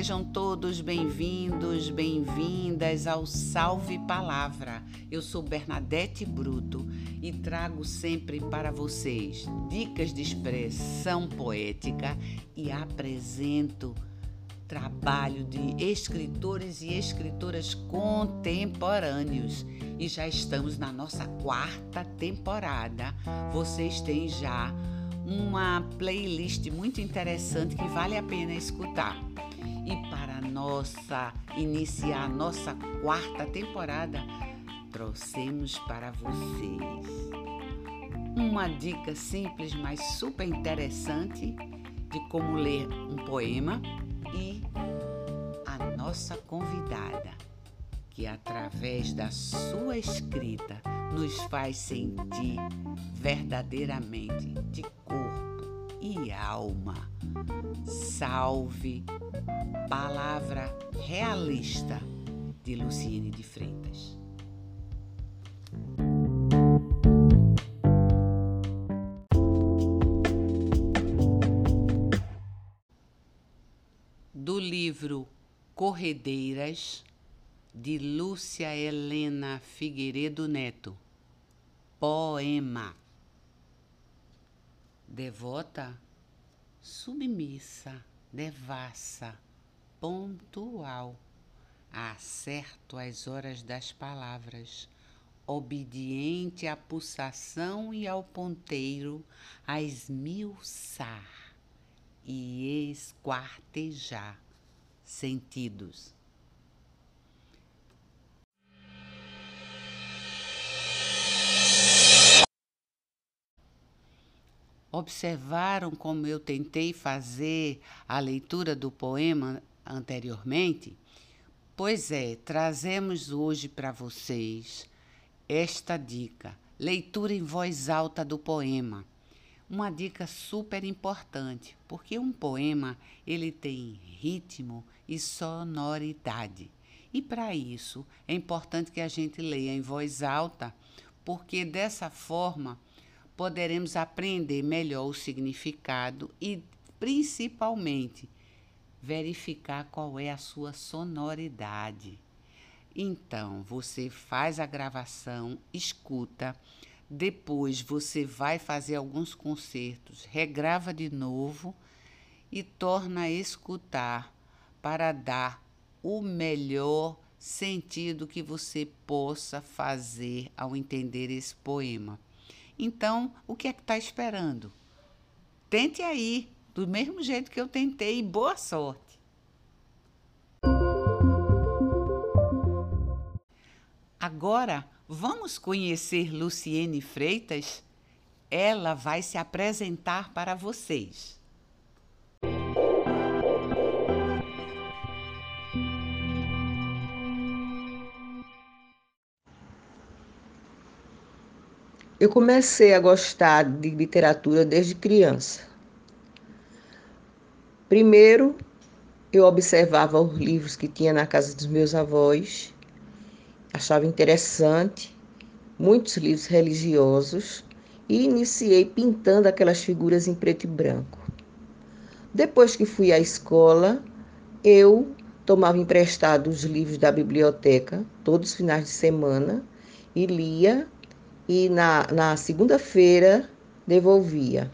sejam todos bem-vindos, bem-vindas ao Salve Palavra. Eu sou Bernadette Bruto e trago sempre para vocês dicas de expressão poética e apresento trabalho de escritores e escritoras contemporâneos. E já estamos na nossa quarta temporada. Vocês têm já uma playlist muito interessante que vale a pena escutar. E para nossa iniciar nossa quarta temporada, trouxemos para vocês uma dica simples, mas super interessante de como ler um poema e a nossa convidada, que através da sua escrita nos faz sentir verdadeiramente de corpo e alma. Salve, palavra realista de Luciene de Freitas. Do livro Corredeiras de Lúcia Helena Figueiredo Neto. Poema. Devota, submissa, devassa, pontual, acerto às horas das palavras, obediente à pulsação e ao ponteiro, a esmiuçar e esquartejar sentidos Observaram como eu tentei fazer a leitura do poema anteriormente? Pois é, trazemos hoje para vocês esta dica: leitura em voz alta do poema. Uma dica super importante, porque um poema ele tem ritmo e sonoridade. E para isso é importante que a gente leia em voz alta, porque dessa forma poderemos aprender melhor o significado e, principalmente, verificar qual é a sua sonoridade. Então, você faz a gravação, escuta, depois você vai fazer alguns concertos, regrava de novo e torna a escutar para dar o melhor sentido que você possa fazer ao entender esse poema. Então, o que é que está esperando? Tente aí, do mesmo jeito que eu tentei, e boa sorte! Agora, vamos conhecer Luciene Freitas? Ela vai se apresentar para vocês. Eu comecei a gostar de literatura desde criança. Primeiro, eu observava os livros que tinha na casa dos meus avós, achava interessante, muitos livros religiosos, e iniciei pintando aquelas figuras em preto e branco. Depois que fui à escola, eu tomava emprestado os livros da biblioteca todos os finais de semana e lia e na, na segunda-feira devolvia.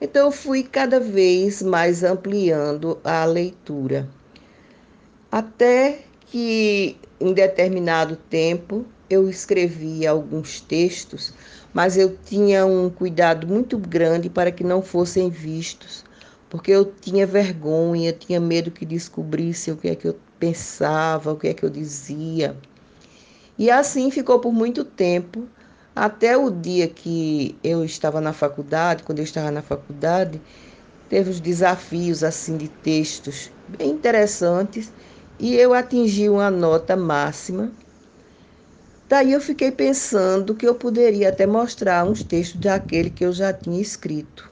Então, eu fui cada vez mais ampliando a leitura, até que em determinado tempo eu escrevia alguns textos, mas eu tinha um cuidado muito grande para que não fossem vistos, porque eu tinha vergonha, tinha medo que descobrissem o que é que eu pensava, o que é que eu dizia. E assim ficou por muito tempo até o dia que eu estava na faculdade, quando eu estava na faculdade, teve os desafios assim de textos bem interessantes e eu atingi uma nota máxima. Daí eu fiquei pensando que eu poderia até mostrar uns textos daquele que eu já tinha escrito.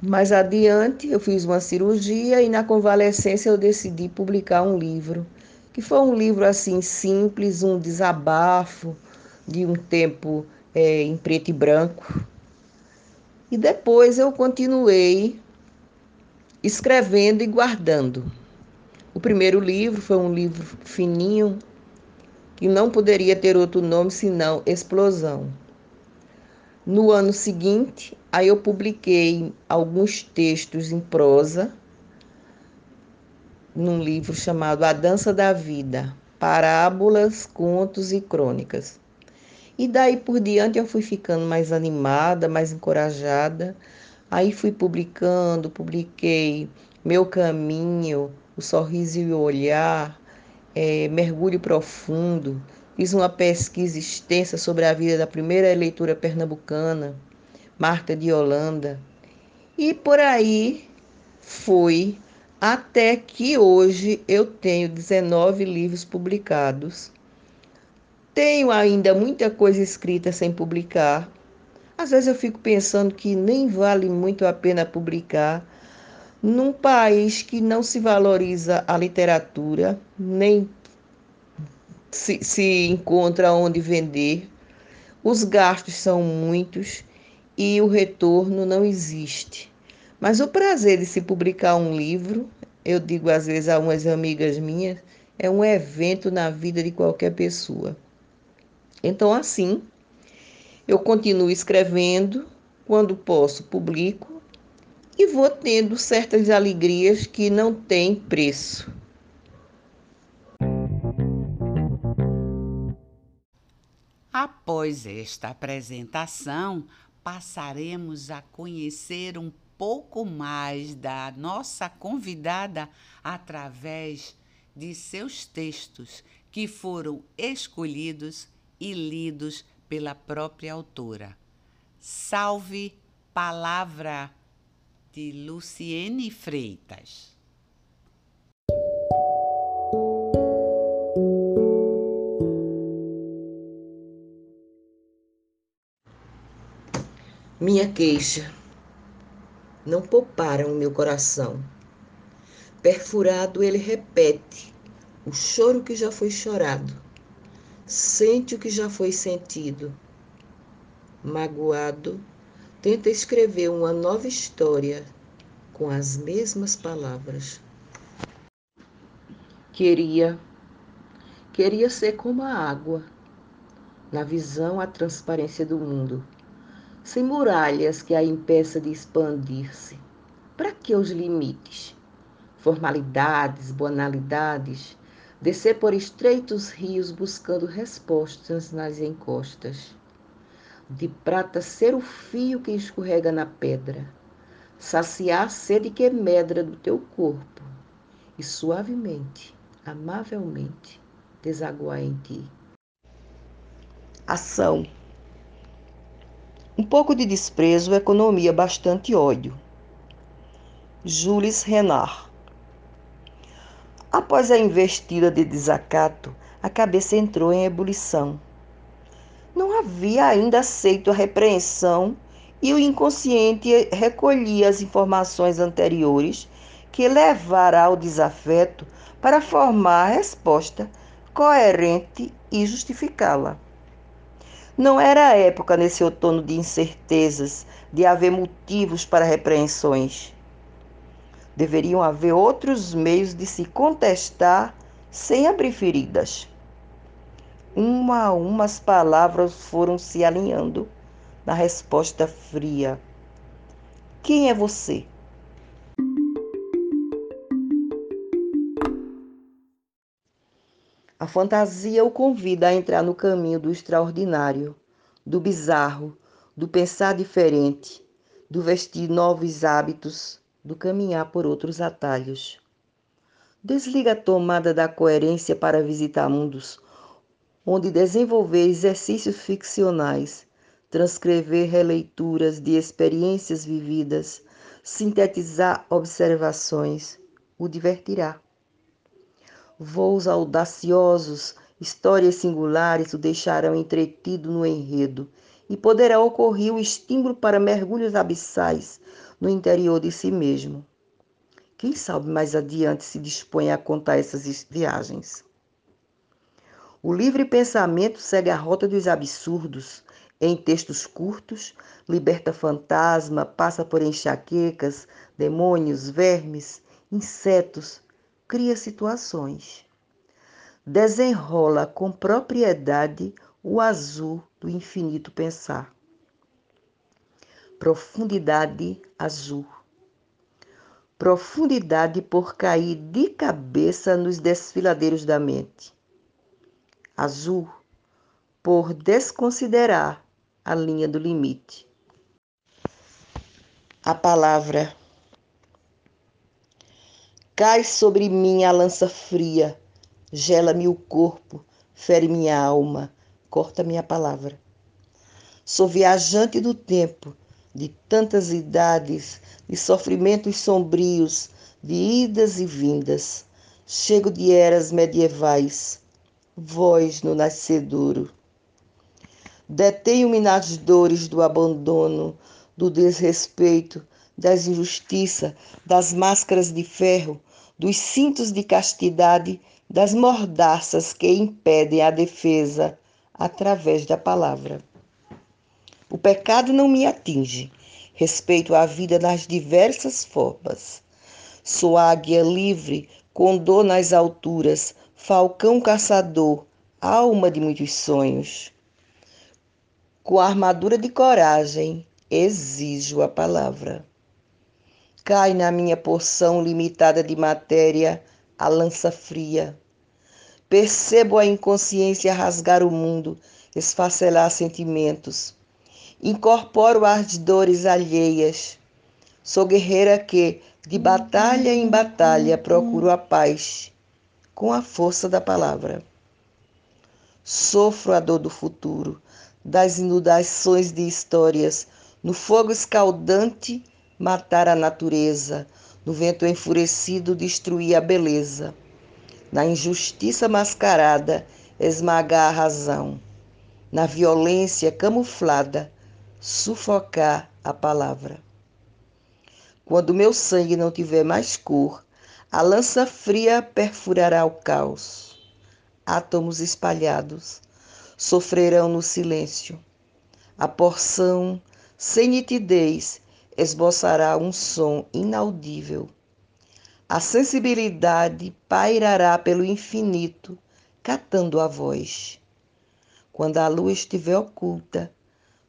Mais adiante, eu fiz uma cirurgia e na convalescência eu decidi publicar um livro que foi um livro assim simples, um desabafo de um tempo é, em preto e branco. E depois eu continuei escrevendo e guardando. O primeiro livro foi um livro fininho, que não poderia ter outro nome senão Explosão. No ano seguinte, aí eu publiquei alguns textos em prosa num livro chamado A Dança da Vida, Parábolas, Contos e Crônicas. E daí por diante eu fui ficando mais animada, mais encorajada. Aí fui publicando, publiquei Meu Caminho, O Sorriso e o Olhar, é, Mergulho Profundo. Fiz uma pesquisa extensa sobre a vida da primeira eleitora pernambucana, Marta de Holanda. E por aí fui até que hoje eu tenho 19 livros publicados. Tenho ainda muita coisa escrita sem publicar. Às vezes eu fico pensando que nem vale muito a pena publicar num país que não se valoriza a literatura, nem se, se encontra onde vender. Os gastos são muitos e o retorno não existe. Mas o prazer de se publicar um livro, eu digo às vezes a umas amigas minhas, é um evento na vida de qualquer pessoa. Então, assim, eu continuo escrevendo, quando posso, publico e vou tendo certas alegrias que não têm preço. Após esta apresentação, passaremos a conhecer um pouco mais da nossa convidada através de seus textos que foram escolhidos e lidos pela própria autora. Salve Palavra de Luciene Freitas. Minha queixa não pouparam o meu coração. Perfurado, ele repete o choro que já foi chorado, sente o que já foi sentido. Magoado, tenta escrever uma nova história com as mesmas palavras. Queria, queria ser como a água, na visão a transparência do mundo sem muralhas que a impeça de expandir-se. Para que os limites? Formalidades, banalidades, descer por estreitos rios buscando respostas nas encostas. De prata ser o fio que escorrega na pedra, saciar a sede que medra do teu corpo e suavemente, amavelmente, desaguar em ti. Ação um pouco de desprezo economia bastante ódio. Jules Renard. Após a investida de desacato, a cabeça entrou em ebulição. Não havia ainda aceito a repreensão e o inconsciente recolhia as informações anteriores que levará ao desafeto para formar a resposta coerente e justificá-la. Não era época nesse outono de incertezas, de haver motivos para repreensões. Deveriam haver outros meios de se contestar sem abrir feridas. Uma a uma as palavras foram se alinhando na resposta fria. Quem é você? A fantasia o convida a entrar no caminho do extraordinário, do bizarro, do pensar diferente, do vestir novos hábitos, do caminhar por outros atalhos. Desliga a tomada da coerência para visitar mundos onde desenvolver exercícios ficcionais, transcrever releituras de experiências vividas, sintetizar observações, o divertirá. Voos audaciosos, histórias singulares o deixarão entretido no enredo e poderá ocorrer o estímulo para mergulhos abissais no interior de si mesmo. Quem sabe mais adiante se dispõe a contar essas viagens. O livre pensamento segue a rota dos absurdos. Em textos curtos, liberta fantasma, passa por enxaquecas, demônios, vermes, insetos, cria situações. Desenrola com propriedade o azul do infinito pensar. Profundidade azul. Profundidade por cair de cabeça nos desfiladeiros da mente. Azul por desconsiderar a linha do limite. A palavra cai sobre mim a lança fria, gela-me o corpo, fere minha alma, corta minha palavra. Sou viajante do tempo, de tantas idades, de sofrimentos sombrios, de idas e vindas. Chego de eras medievais, voz no nascedouro. Detenho-me nas dores do abandono, do desrespeito, das injustiças, das máscaras de ferro, dos cintos de castidade, das mordaças que impedem a defesa através da palavra. O pecado não me atinge. Respeito a vida nas diversas formas. Sou águia livre, condor nas alturas, falcão caçador, alma de muitos sonhos. Com a armadura de coragem, exijo a palavra. Cai na minha porção limitada de matéria a lança fria. Percebo a inconsciência rasgar o mundo, esfacelar sentimentos. Incorporo as dores alheias. Sou guerreira que, de batalha em batalha, procuro a paz, com a força da palavra. Sofro a dor do futuro, das inundações de histórias, no fogo escaldante, matar a natureza, no vento enfurecido, destruir a beleza, na injustiça mascarada, esmagar a razão, na violência camuflada, sufocar a palavra. Quando meu sangue não tiver mais cor, a lança fria perfurará o caos. Átomos espalhados sofrerão no silêncio. A porção, sem nitidez, esboçará um som inaudível. A sensibilidade pairará pelo infinito, catando a voz. Quando a lua estiver oculta,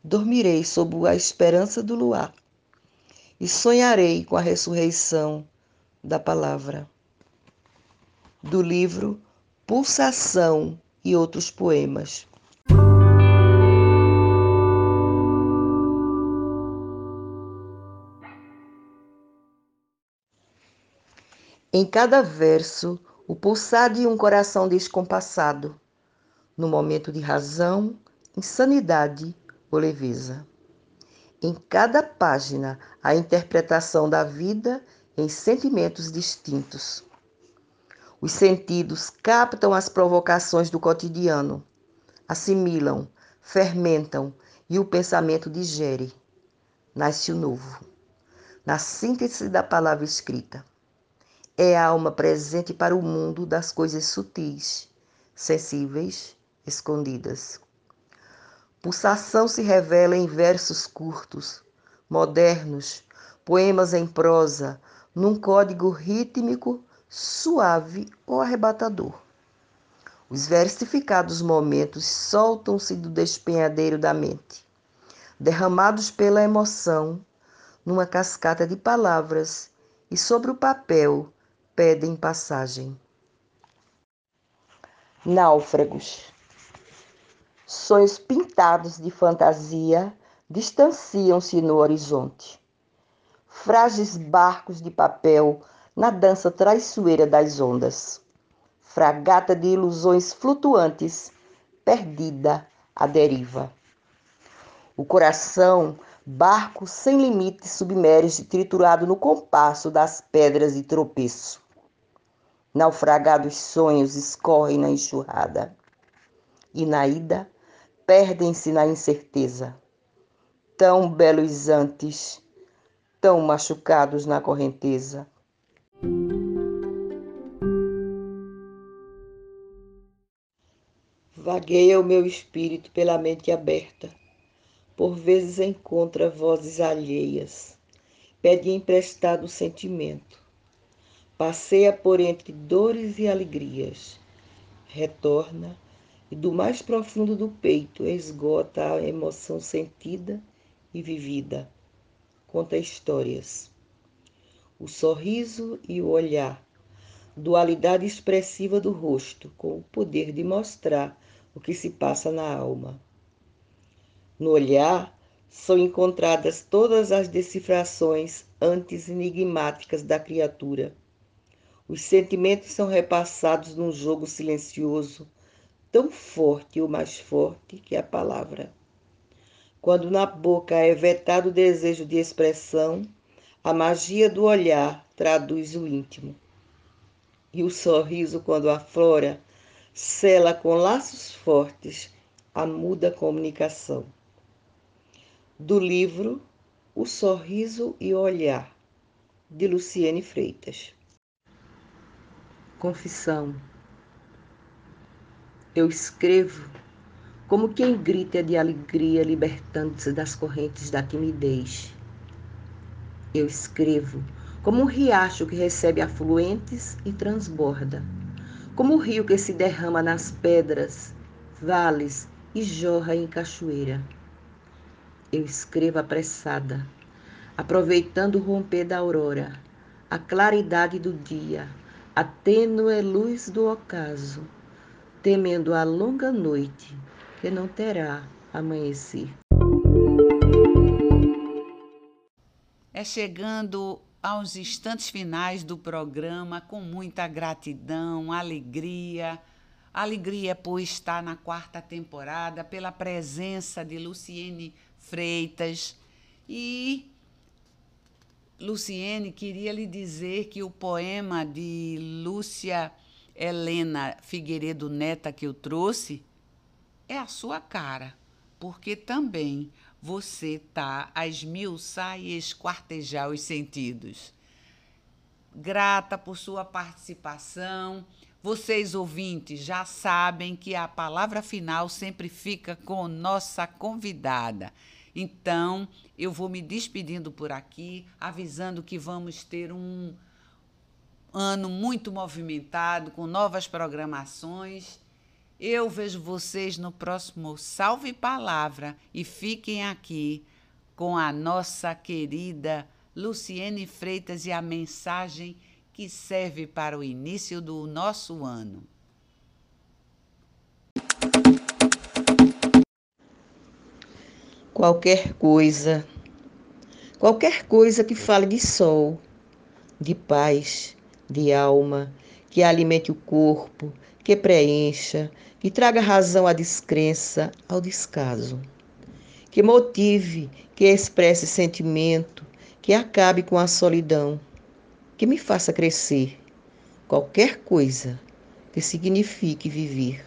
dormirei sob a esperança do luar e sonharei com a ressurreição da palavra. Do livro Pulsação e outros poemas. Em cada verso, o pulsar de um coração descompassado, no momento de razão, insanidade ou leveza. Em cada página, a interpretação da vida em sentimentos distintos. Os sentidos captam as provocações do cotidiano, assimilam, fermentam e o pensamento digere. Nasce o novo, na síntese da palavra escrita é a alma presente para o mundo das coisas sutis, sensíveis, escondidas. Pulsação se revela em versos curtos, modernos, poemas em prosa, num código rítmico, suave ou arrebatador. Os versificados momentos soltam-se do despenhadeiro da mente, derramados pela emoção, numa cascata de palavras, e sobre o papel pedem passagem. Náufragos. Sonhos pintados de fantasia distanciam-se no horizonte. Frágeis barcos de papel na dança traiçoeira das ondas. Fragata de ilusões flutuantes, perdida à deriva. O coração barco sem limite submerge triturado no compasso das pedras de tropeço. Naufragados sonhos escorrem na enxurrada e na ida perdem-se na incerteza. Tão belos antes, tão machucados na correnteza. Vagueia o meu espírito pela mente aberta por vezes encontra vozes alheias, pede emprestado sentimento. Passeia por entre dores e alegrias. Retorna e do mais profundo do peito esgota a emoção sentida e vivida. Conta histórias. O sorriso e o olhar, dualidade expressiva do rosto, com o poder de mostrar o que se passa na alma. No olhar são encontradas todas as decifrações antes enigmáticas da criatura. Os sentimentos são repassados num jogo silencioso, tão forte ou mais forte que a palavra. Quando na boca é vetado o desejo de expressão, a magia do olhar traduz o íntimo. E o sorriso, quando aflora, sela com laços fortes a muda comunicação. Do livro O Sorriso e o Olhar, de Luciene Freitas. Confissão. Eu escrevo como quem grita de alegria, libertando-se das correntes da timidez. Eu escrevo como um riacho que recebe afluentes e transborda como o rio que se derrama nas pedras, vales e jorra em cachoeira. Eu escrevo apressada, aproveitando o romper da aurora, a claridade do dia, a tênue luz do ocaso, temendo a longa noite que não terá amanhecer. É chegando aos instantes finais do programa com muita gratidão, alegria. Alegria por estar na quarta temporada, pela presença de Luciene Freitas. E Luciene queria lhe dizer que o poema de Lúcia Helena Figueiredo Neta que eu trouxe é a sua cara, porque também você tá a esmiuçar e esquartejar os sentidos. Grata por sua participação. Vocês ouvintes já sabem que a palavra final sempre fica com nossa convidada. Então, eu vou me despedindo por aqui, avisando que vamos ter um ano muito movimentado, com novas programações eu vejo vocês no próximo Salve Palavra e fiquem aqui com a nossa querida Luciene Freitas e a mensagem que serve para o início do nosso ano. Qualquer coisa, qualquer coisa que fale de sol, de paz, de alma, que alimente o corpo, que preencha, que traga razão à descrença, ao descaso, que motive, que expresse sentimento, que acabe com a solidão, que me faça crescer, qualquer coisa que signifique viver.